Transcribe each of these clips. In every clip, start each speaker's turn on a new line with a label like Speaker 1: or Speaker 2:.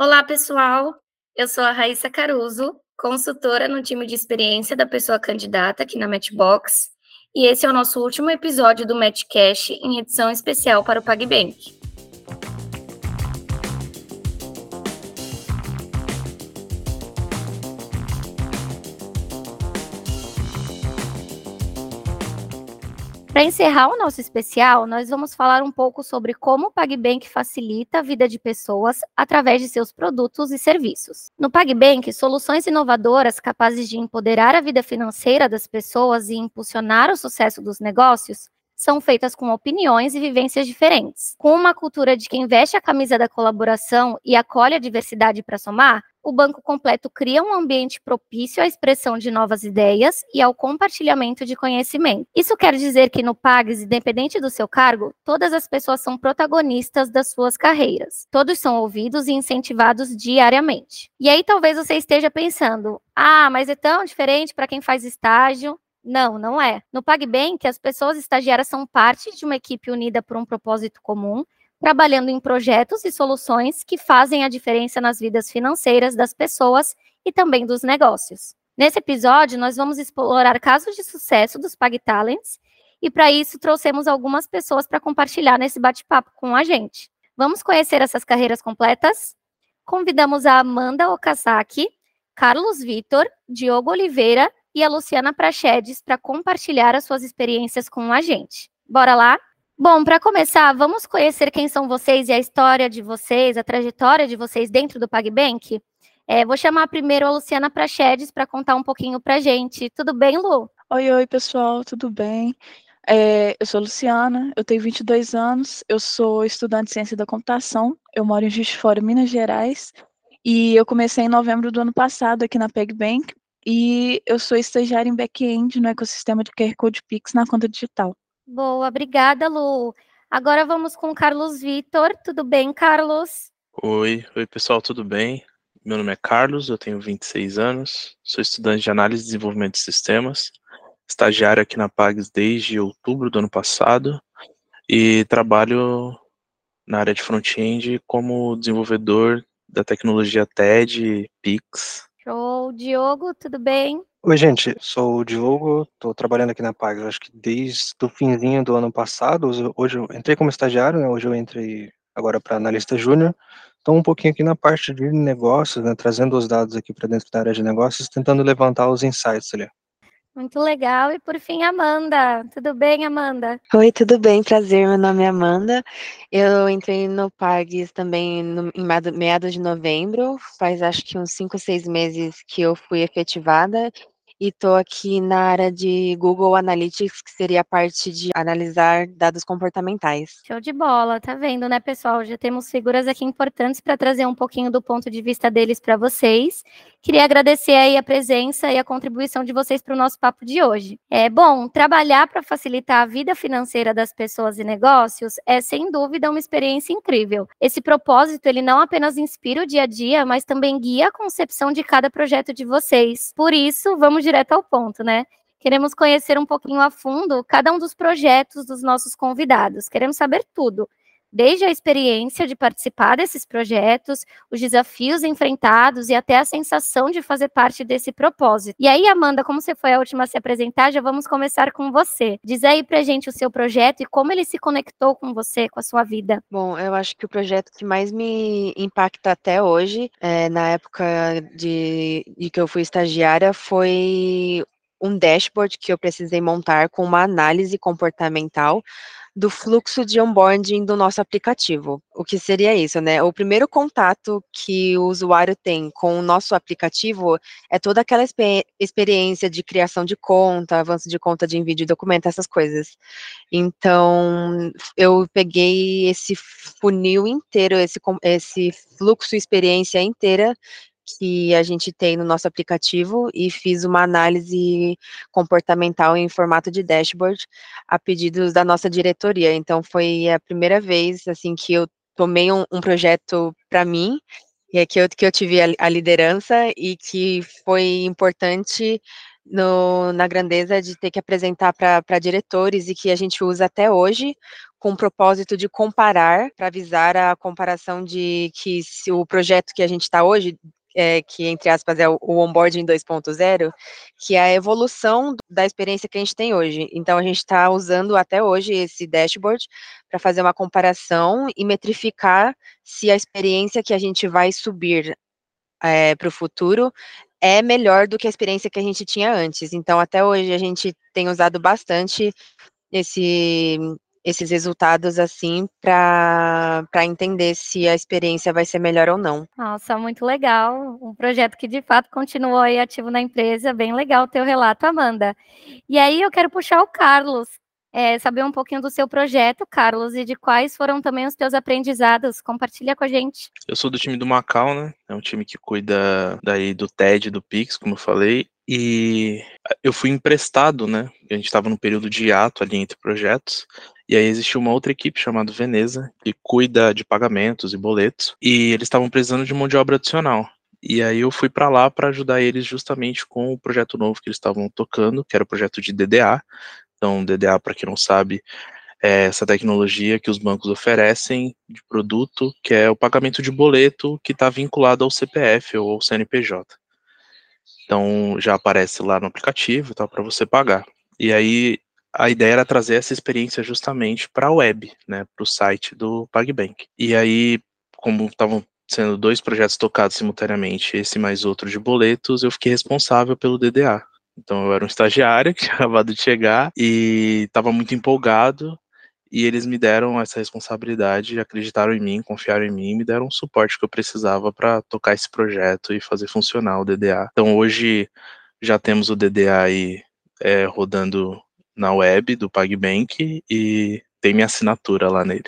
Speaker 1: Olá, pessoal. Eu sou a Raíssa Caruso, consultora no time de experiência da pessoa candidata aqui na Matchbox, e esse é o nosso último episódio do Matchcash em edição especial para o PagBank. Para encerrar o nosso especial, nós vamos falar um pouco sobre como o PagBank facilita a vida de pessoas através de seus produtos e serviços. No PagBank, soluções inovadoras capazes de empoderar a vida financeira das pessoas e impulsionar o sucesso dos negócios são feitas com opiniões e vivências diferentes. Com uma cultura de quem veste a camisa da colaboração e acolhe a diversidade para somar, o Banco Completo cria um ambiente propício à expressão de novas ideias e ao compartilhamento de conhecimento. Isso quer dizer que no PAGS, independente do seu cargo, todas as pessoas são protagonistas das suas carreiras. Todos são ouvidos e incentivados diariamente. E aí talvez você esteja pensando: ah, mas é tão diferente para quem faz estágio. Não, não é. No PagBank, as pessoas estagiárias são parte de uma equipe unida por um propósito comum trabalhando em projetos e soluções que fazem a diferença nas vidas financeiras das pessoas e também dos negócios. Nesse episódio, nós vamos explorar casos de sucesso dos PagTalents e para isso trouxemos algumas pessoas para compartilhar nesse bate-papo com a gente. Vamos conhecer essas carreiras completas? Convidamos a Amanda Okazaki, Carlos Vitor, Diogo Oliveira e a Luciana Prachedes para compartilhar as suas experiências com a gente. Bora lá? Bom, para começar, vamos conhecer quem são vocês e a história de vocês, a trajetória de vocês dentro do PagBank. É, vou chamar primeiro a Luciana Prachedes para contar um pouquinho para gente. Tudo bem, Lu?
Speaker 2: Oi, oi, pessoal, tudo bem? É, eu sou Luciana, eu tenho 22 anos, eu sou estudante de ciência da computação, eu moro em Juiz de Fora, Minas Gerais, e eu comecei em novembro do ano passado aqui na PagBank, e eu sou estagiária em back-end no ecossistema de QR Code Pix na conta digital.
Speaker 1: Boa, obrigada, Lu. Agora vamos com o Carlos Vitor. Tudo bem, Carlos?
Speaker 3: Oi, oi pessoal, tudo bem? Meu nome é Carlos, eu tenho 26 anos, sou estudante de análise e desenvolvimento de sistemas, estagiário aqui na Pags desde outubro do ano passado e trabalho na área de front-end como desenvolvedor da tecnologia TED, Pix.
Speaker 1: Show, Diogo, tudo bem?
Speaker 4: Oi, gente, sou o Diogo, estou trabalhando aqui na Pags, acho que desde o finzinho do ano passado, hoje eu entrei como estagiário, né, hoje eu entrei agora para analista júnior, estou um pouquinho aqui na parte de negócios, né, trazendo os dados aqui para dentro da área de negócios, tentando levantar os insights ali.
Speaker 1: Muito legal. E por fim, Amanda. Tudo bem, Amanda?
Speaker 5: Oi, tudo bem? Prazer. Meu nome é Amanda. Eu entrei no PAGS também no, em meados de novembro. Faz acho que uns 5, 6 meses que eu fui efetivada e estou aqui na área de Google Analytics, que seria a parte de analisar dados comportamentais.
Speaker 1: Show de bola, tá vendo, né, pessoal? Já temos figuras aqui importantes para trazer um pouquinho do ponto de vista deles para vocês. Queria agradecer aí a presença e a contribuição de vocês para o nosso papo de hoje. É bom, trabalhar para facilitar a vida financeira das pessoas e negócios é sem dúvida uma experiência incrível. Esse propósito, ele não apenas inspira o dia a dia, mas também guia a concepção de cada projeto de vocês. Por isso, vamos direto ao ponto, né? Queremos conhecer um pouquinho a fundo cada um dos projetos dos nossos convidados. Queremos saber tudo desde a experiência de participar desses projetos, os desafios enfrentados e até a sensação de fazer parte desse propósito. E aí, Amanda, como você foi a última a se apresentar, já vamos começar com você. Diz aí pra gente o seu projeto e como ele se conectou com você, com a sua vida.
Speaker 5: Bom, eu acho que o projeto que mais me impacta até hoje, é, na época de, de que eu fui estagiária, foi um dashboard que eu precisei montar com uma análise comportamental do fluxo de onboarding do nosso aplicativo. O que seria isso, né? O primeiro contato que o usuário tem com o nosso aplicativo é toda aquela exper experiência de criação de conta, avanço de conta de envio de documento, essas coisas. Então, eu peguei esse funil inteiro, esse, esse fluxo experiência inteira que a gente tem no nosso aplicativo e fiz uma análise comportamental em formato de dashboard a pedidos da nossa diretoria. Então foi a primeira vez assim que eu tomei um, um projeto para mim e é que eu, que eu tive a, a liderança e que foi importante no, na grandeza de ter que apresentar para diretores e que a gente usa até hoje com o propósito de comparar, para avisar a comparação de que se o projeto que a gente está hoje, é, que entre aspas é o, o onboarding 2.0, que é a evolução da experiência que a gente tem hoje. Então a gente está usando até hoje esse dashboard para fazer uma comparação e metrificar se a experiência que a gente vai subir é, para o futuro é melhor do que a experiência que a gente tinha antes. Então, até hoje, a gente tem usado bastante esse, esses resultados assim para entender se a experiência vai ser melhor ou não.
Speaker 1: Nossa, muito legal. Um projeto que de fato continuou aí ativo na empresa. Bem legal o teu relato, Amanda. E aí eu quero puxar o Carlos é, saber um pouquinho do seu projeto, Carlos, e de quais foram também os teus aprendizados. Compartilha com a gente.
Speaker 3: Eu sou do time do Macau, né? É um time que cuida daí do TED, do Pix, como eu falei. E eu fui emprestado, né? A gente estava no período de ato ali entre projetos. E aí existe uma outra equipe chamada Veneza, que cuida de pagamentos e boletos. E eles estavam precisando de mão de obra adicional. E aí eu fui para lá para ajudar eles justamente com o projeto novo que eles estavam tocando, que era o projeto de DDA, então, DDA, para quem não sabe, é essa tecnologia que os bancos oferecem de produto, que é o pagamento de boleto que está vinculado ao CPF ou ao CNPJ. Então, já aparece lá no aplicativo tá, para você pagar. E aí, a ideia era trazer essa experiência justamente para a web, né, para o site do PagBank. E aí, como estavam sendo dois projetos tocados simultaneamente, esse mais outro de boletos, eu fiquei responsável pelo DDA. Então eu era um estagiário que tinha acabado de chegar e estava muito empolgado e eles me deram essa responsabilidade, acreditaram em mim, confiaram em mim, me deram o suporte que eu precisava para tocar esse projeto e fazer funcionar o DDA. Então hoje já temos o DDA aí é, rodando na web do PagBank e tem minha assinatura lá nele.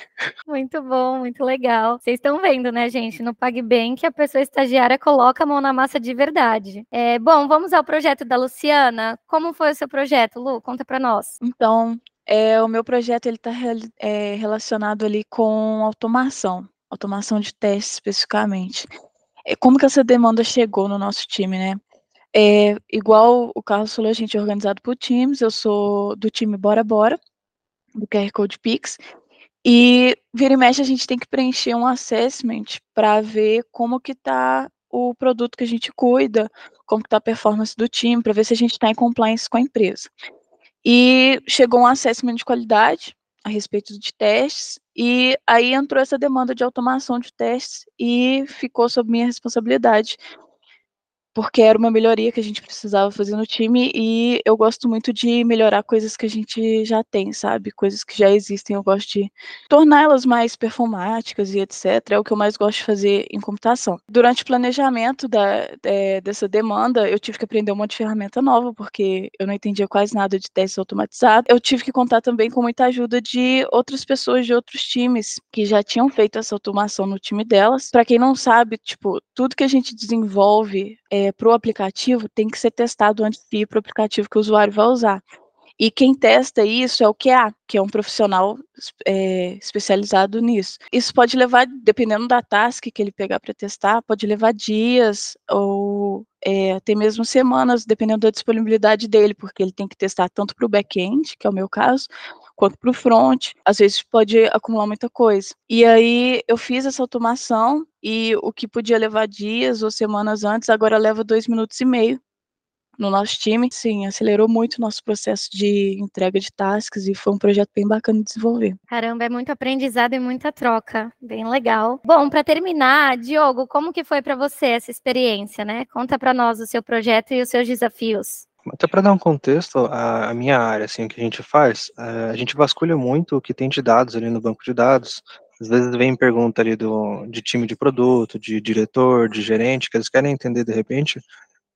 Speaker 1: Muito bom, muito legal. Vocês estão vendo, né, gente? No PagBank, a pessoa estagiária coloca a mão na massa de verdade. É, bom, vamos ao projeto da Luciana. Como foi o seu projeto, Lu? Conta para nós.
Speaker 2: Então, é, o meu projeto ele está é, relacionado ali com automação, automação de testes especificamente. É, como que essa demanda chegou no nosso time, né? É, igual o Carlos falou, a gente é organizado por times, eu sou do time Bora Bora, do QR Code Pix. E vira e mexe a gente tem que preencher um assessment para ver como que está o produto que a gente cuida, como está a performance do time, para ver se a gente está em compliance com a empresa. E chegou um assessment de qualidade a respeito de testes, e aí entrou essa demanda de automação de testes e ficou sob minha responsabilidade porque era uma melhoria que a gente precisava fazer no time e eu gosto muito de melhorar coisas que a gente já tem, sabe? Coisas que já existem, eu gosto de torná-las mais performáticas e etc. É o que eu mais gosto de fazer em computação. Durante o planejamento da, é, dessa demanda, eu tive que aprender um monte de ferramenta nova, porque eu não entendia quase nada de testes automatizados. Eu tive que contar também com muita ajuda de outras pessoas de outros times que já tinham feito essa automação no time delas. Para quem não sabe, tipo, tudo que a gente desenvolve é, para o aplicativo tem que ser testado antes de ir para o aplicativo que o usuário vai usar. E quem testa isso é o QA, que é um profissional é, especializado nisso. Isso pode levar, dependendo da task que ele pegar para testar, pode levar dias ou é, até mesmo semanas, dependendo da disponibilidade dele, porque ele tem que testar tanto para o back-end, que é o meu caso, quanto para o front. Às vezes pode acumular muita coisa. E aí eu fiz essa automação e o que podia levar dias ou semanas antes, agora leva dois minutos e meio no nosso time. Sim, acelerou muito o nosso processo de entrega de tasks e foi um projeto bem bacana de desenvolver.
Speaker 1: Caramba, é muito aprendizado e muita troca, bem legal. Bom, para terminar, Diogo, como que foi para você essa experiência, né? Conta para nós o seu projeto e os seus desafios.
Speaker 4: Até para dar um contexto, a, minha área, assim, o que a gente faz, a, a gente vasculha muito o que tem de dados ali no banco de dados. Às vezes vem pergunta ali do, de time de produto, de diretor, de gerente, que eles querem entender de repente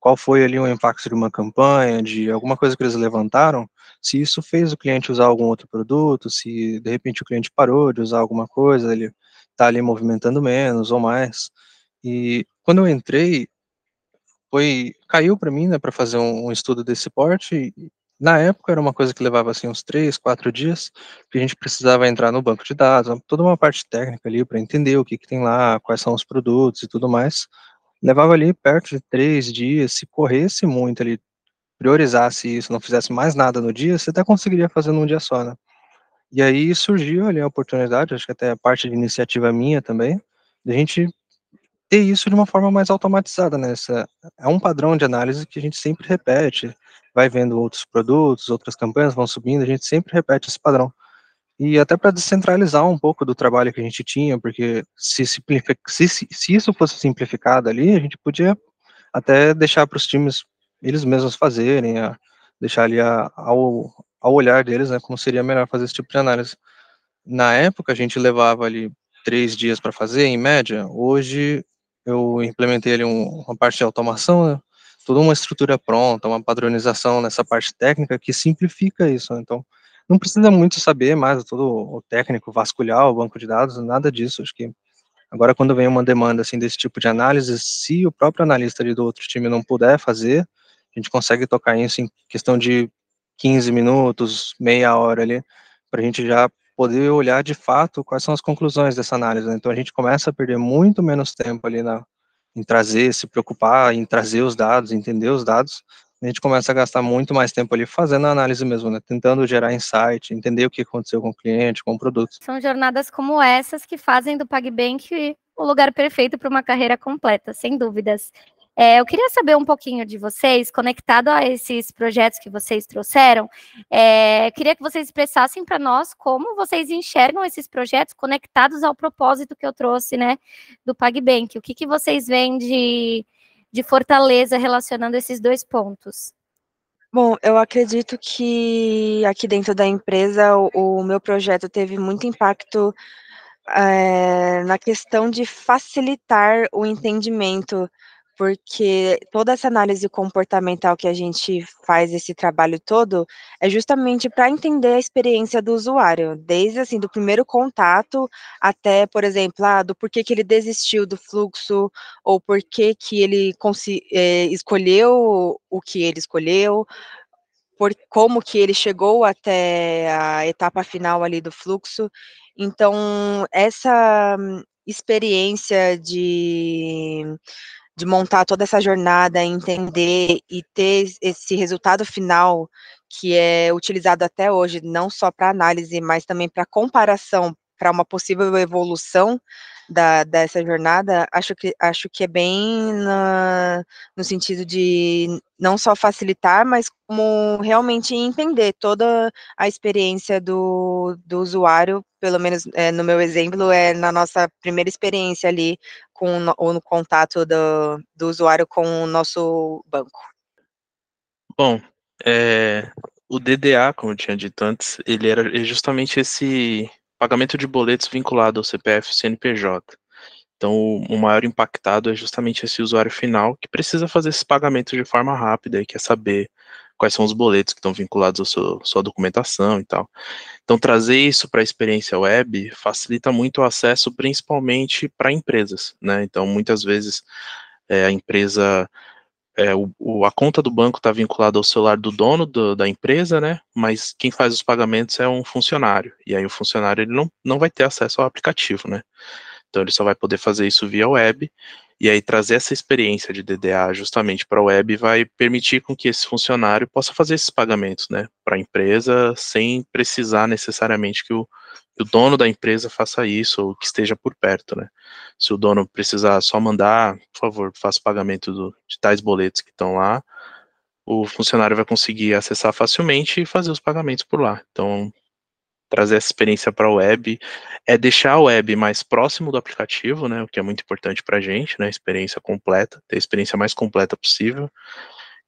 Speaker 4: qual foi ali o impacto de uma campanha, de alguma coisa que eles levantaram, se isso fez o cliente usar algum outro produto, se de repente o cliente parou de usar alguma coisa, ele está ali movimentando menos ou mais. E quando eu entrei, foi caiu para mim, né, para fazer um, um, estudo desse porte. na época era uma coisa que levava assim uns três, quatro dias, que a gente precisava entrar no banco de dados, toda uma parte técnica ali para entender o que, que tem lá, quais são os produtos e tudo mais. Levava ali perto de três dias, se corresse muito ali, priorizasse isso, não fizesse mais nada no dia, você até conseguiria fazer num dia só, né? E aí surgiu ali a oportunidade, acho que até a parte de iniciativa minha também, de a gente ter isso de uma forma mais automatizada, né? É um padrão de análise que a gente sempre repete, vai vendo outros produtos, outras campanhas vão subindo, a gente sempre repete esse padrão. E até para descentralizar um pouco do trabalho que a gente tinha, porque se, se, se isso fosse simplificado ali, a gente podia até deixar para os times eles mesmos fazerem, a, deixar ali a, ao, ao olhar deles, né, como seria melhor fazer esse tipo de análise. Na época, a gente levava ali três dias para fazer, em média. Hoje, eu implementei ali um, uma parte de automação, né, toda uma estrutura pronta, uma padronização nessa parte técnica que simplifica isso. Né, então, não precisa muito saber mais todo o técnico vasculhar o banco de dados, nada disso. Acho que agora, quando vem uma demanda assim desse tipo de análise, se o próprio analista ali do outro time não puder fazer, a gente consegue tocar isso em questão de 15 minutos, meia hora ali, para a gente já poder olhar de fato quais são as conclusões dessa análise. Né? Então a gente começa a perder muito menos tempo ali na, em trazer, se preocupar em trazer os dados, entender os dados, a gente começa a gastar muito mais tempo ali fazendo a análise mesmo, né? Tentando gerar insight, entender o que aconteceu com o cliente, com o produto.
Speaker 1: São jornadas como essas que fazem do PagBank o lugar perfeito para uma carreira completa, sem dúvidas. É, eu queria saber um pouquinho de vocês, conectado a esses projetos que vocês trouxeram, é, queria que vocês expressassem para nós como vocês enxergam esses projetos conectados ao propósito que eu trouxe, né, do PagBank. O que, que vocês veem de, de fortaleza relacionando esses dois pontos?
Speaker 5: Bom, eu acredito que aqui dentro da empresa o, o meu projeto teve muito impacto é, na questão de facilitar o entendimento porque toda essa análise comportamental que a gente faz esse trabalho todo é justamente para entender a experiência do usuário, desde assim do primeiro contato até, por exemplo, ah, do porquê que ele desistiu do fluxo ou porquê que ele é, escolheu o que ele escolheu, por como que ele chegou até a etapa final ali do fluxo. Então, essa experiência de de montar toda essa jornada, entender e ter esse resultado final que é utilizado até hoje, não só para análise, mas também para comparação, para uma possível evolução da, dessa jornada, acho que, acho que é bem na, no sentido de não só facilitar, mas como realmente entender toda a experiência do, do usuário, pelo menos é, no meu exemplo, é na nossa primeira experiência ali com ou no contato do, do usuário com o nosso banco.
Speaker 3: Bom, é, o DDA, como eu tinha dito antes, ele era é justamente esse pagamento de boletos vinculado ao CPF e CNPJ. Então, o maior impactado é justamente esse usuário final que precisa fazer esse pagamento de forma rápida e quer saber quais são os boletos que estão vinculados à sua documentação e tal. Então, trazer isso para a experiência web facilita muito o acesso, principalmente para empresas, né? Então, muitas vezes é, a empresa é, o, o, a conta do banco está vinculada ao celular do dono do, da empresa, né? Mas quem faz os pagamentos é um funcionário. E aí o funcionário ele não, não vai ter acesso ao aplicativo, né? Então ele só vai poder fazer isso via web. E aí trazer essa experiência de DDA justamente para a web vai permitir com que esse funcionário possa fazer esses pagamentos, né? Para a empresa sem precisar necessariamente que o, que o dono da empresa faça isso ou que esteja por perto, né? Se o dono precisar só mandar, por favor, faça o pagamento do, de tais boletos que estão lá, o funcionário vai conseguir acessar facilmente e fazer os pagamentos por lá. Então, trazer essa experiência para a web é deixar a web mais próximo do aplicativo, né? O que é muito importante para a gente, né? Experiência completa, ter a experiência mais completa possível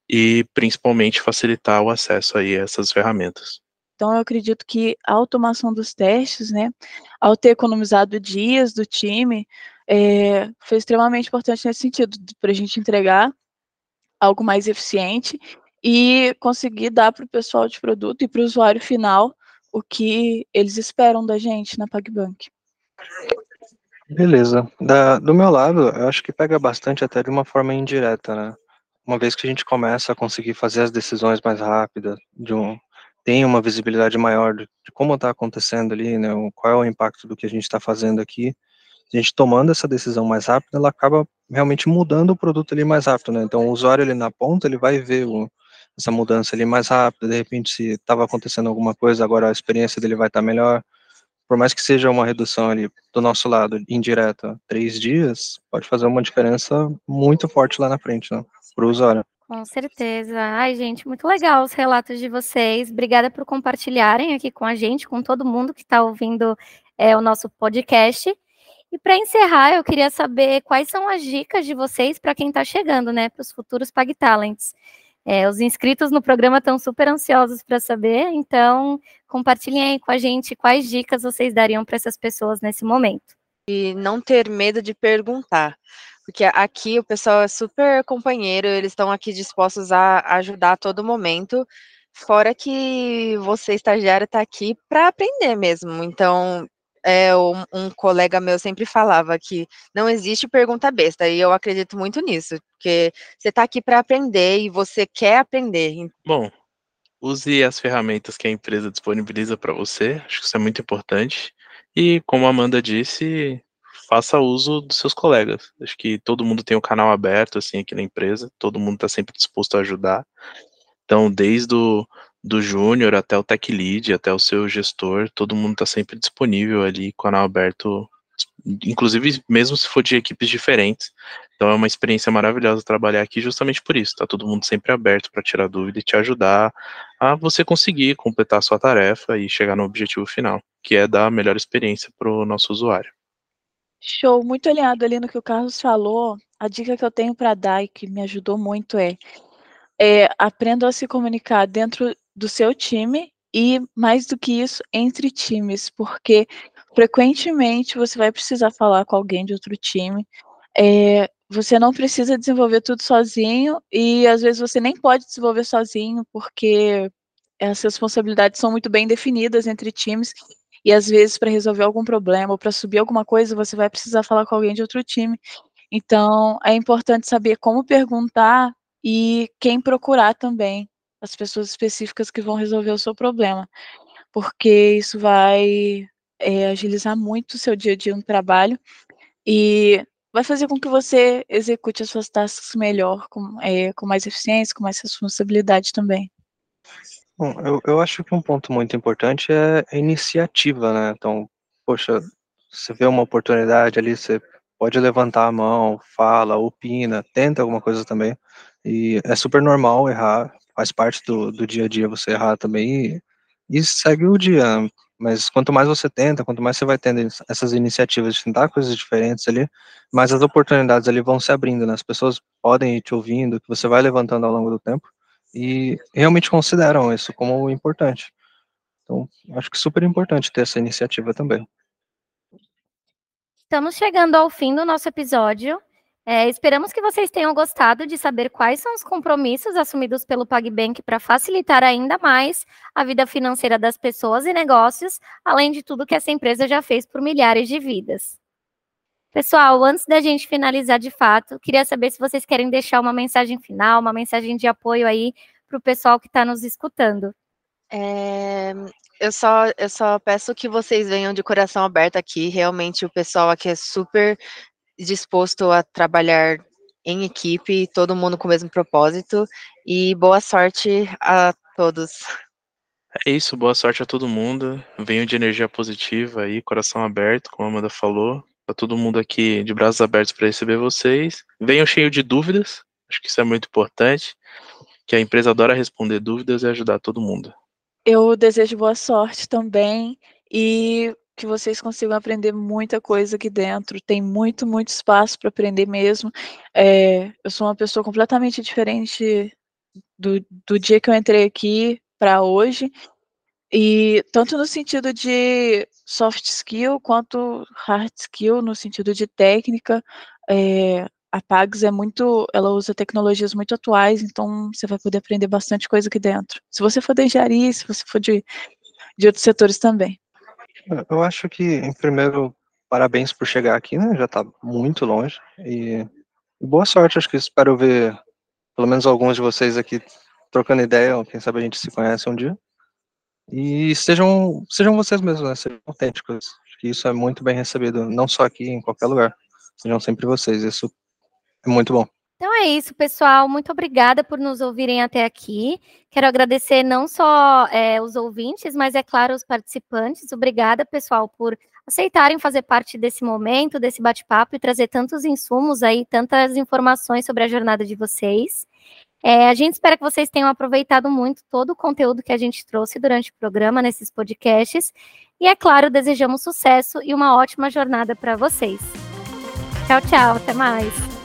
Speaker 3: e principalmente facilitar o acesso aí a essas ferramentas.
Speaker 2: Então, eu acredito que a automação dos testes, né, ao ter economizado dias do time, é, foi extremamente importante nesse sentido, para a gente entregar algo mais eficiente e conseguir dar para o pessoal de produto e para o usuário final o que eles esperam da gente na PagBank.
Speaker 4: Beleza. Da, do meu lado, eu acho que pega bastante até de uma forma indireta, né? Uma vez que a gente começa a conseguir fazer as decisões mais rápidas, de um, tem uma visibilidade maior de, de como está acontecendo ali, né, qual é o impacto do que a gente está fazendo aqui, a gente tomando essa decisão mais rápida, ela acaba realmente mudando o produto ali mais rápido, né, então o usuário ali na ponta, ele vai ver o, essa mudança ali mais rápida, de repente se estava acontecendo alguma coisa, agora a experiência dele vai estar tá melhor. Por mais que seja uma redução ali do nosso lado indireta, três dias, pode fazer uma diferença muito forte lá na frente, né, para o usuário.
Speaker 1: Com certeza. Ai, gente, muito legal os relatos de vocês. Obrigada por compartilharem aqui com a gente, com todo mundo que está ouvindo é, o nosso podcast. E para encerrar, eu queria saber quais são as dicas de vocês para quem está chegando, né, para os futuros Pag Talents. É, os inscritos no programa estão super ansiosos para saber, então compartilhem aí com a gente quais dicas vocês dariam para essas pessoas nesse momento.
Speaker 5: E não ter medo de perguntar, porque aqui o pessoal é super companheiro, eles estão aqui dispostos a ajudar a todo momento, fora que você, estagiário, está aqui para aprender mesmo. Então, é, um, um, colega meu sempre falava que não existe pergunta besta, e eu acredito muito nisso, porque você está aqui para aprender e você quer aprender.
Speaker 3: Bom, use as ferramentas que a empresa disponibiliza para você, acho que isso é muito importante. E como a Amanda disse, faça uso dos seus colegas. Acho que todo mundo tem o um canal aberto assim aqui na empresa, todo mundo está sempre disposto a ajudar. Então, desde o do júnior até o tech lead, até o seu gestor, todo mundo está sempre disponível ali, canal aberto, inclusive mesmo se for de equipes diferentes. Então é uma experiência maravilhosa trabalhar aqui justamente por isso. Tá todo mundo sempre aberto para tirar dúvida e te ajudar a você conseguir completar a sua tarefa e chegar no objetivo final, que é dar a melhor experiência para o nosso usuário.
Speaker 2: Show, muito alinhado ali no que o Carlos falou. A dica que eu tenho para dar e que me ajudou muito é, é aprenda a se comunicar dentro do seu time e, mais do que isso, entre times, porque frequentemente você vai precisar falar com alguém de outro time. É, você não precisa desenvolver tudo sozinho e às vezes você nem pode desenvolver sozinho porque as responsabilidades são muito bem definidas entre times e às vezes para resolver algum problema ou para subir alguma coisa você vai precisar falar com alguém de outro time. Então é importante saber como perguntar e quem procurar também as pessoas específicas que vão resolver o seu problema, porque isso vai é, agilizar muito o seu dia a dia no trabalho e vai fazer com que você execute as suas tasks melhor, com, é, com mais eficiência, com mais responsabilidade também.
Speaker 4: Bom, eu, eu acho que um ponto muito importante é a iniciativa, né? Então, poxa, você vê uma oportunidade ali, você pode levantar a mão, fala, opina, tenta alguma coisa também. E é super normal errar, faz parte do, do dia a dia você errar também e, e segue o dia. Mas quanto mais você tenta, quanto mais você vai tendo essas iniciativas de tentar coisas diferentes ali, mais as oportunidades ali vão se abrindo, né? As pessoas podem ir te ouvindo, que você vai levantando ao longo do tempo e realmente consideram isso como importante. Então, acho que é super importante ter essa iniciativa também.
Speaker 1: Estamos chegando ao fim do nosso episódio. É, esperamos que vocês tenham gostado de saber quais são os compromissos assumidos pelo PagBank para facilitar ainda mais a vida financeira das pessoas e negócios, além de tudo que essa empresa já fez por milhares de vidas. Pessoal, antes da gente finalizar de fato, queria saber se vocês querem deixar uma mensagem final, uma mensagem de apoio aí para o pessoal que está nos escutando.
Speaker 5: É, eu só, eu só peço que vocês venham de coração aberto aqui. Realmente o pessoal aqui é super disposto a trabalhar em equipe, todo mundo com o mesmo propósito, e boa sorte a todos.
Speaker 3: É isso, boa sorte a todo mundo. Venho de energia positiva aí, coração aberto, como a Amanda falou. Tá todo mundo aqui de braços abertos para receber vocês. Venham cheio de dúvidas, acho que isso é muito importante. Que a empresa adora responder dúvidas e ajudar todo mundo.
Speaker 2: Eu desejo boa sorte também e que vocês consigam aprender muita coisa aqui dentro. Tem muito, muito espaço para aprender mesmo. É, eu sou uma pessoa completamente diferente do, do dia que eu entrei aqui para hoje. E tanto no sentido de soft skill quanto hard skill, no sentido de técnica, é, a Pags é muito, ela usa tecnologias muito atuais, então você vai poder aprender bastante coisa aqui dentro. Se você for de engenharia, se você for de, de outros setores também.
Speaker 4: Eu acho que, em primeiro, parabéns por chegar aqui, né? Já está muito longe. E boa sorte, acho que espero ver pelo menos alguns de vocês aqui trocando ideia, quem sabe a gente se conhece um dia. E sejam, sejam vocês mesmos, né? Sejam autênticos. Acho que isso é muito bem recebido, não só aqui, em qualquer lugar. Sejam sempre vocês, isso é muito bom.
Speaker 1: Então é isso, pessoal. Muito obrigada por nos ouvirem até aqui. Quero agradecer não só é, os ouvintes, mas é claro os participantes. Obrigada, pessoal, por aceitarem fazer parte desse momento, desse bate-papo e trazer tantos insumos aí, tantas informações sobre a jornada de vocês. É, a gente espera que vocês tenham aproveitado muito todo o conteúdo que a gente trouxe durante o programa, nesses podcasts. E, é claro, desejamos sucesso e uma ótima jornada para vocês. Tchau, tchau. Até mais.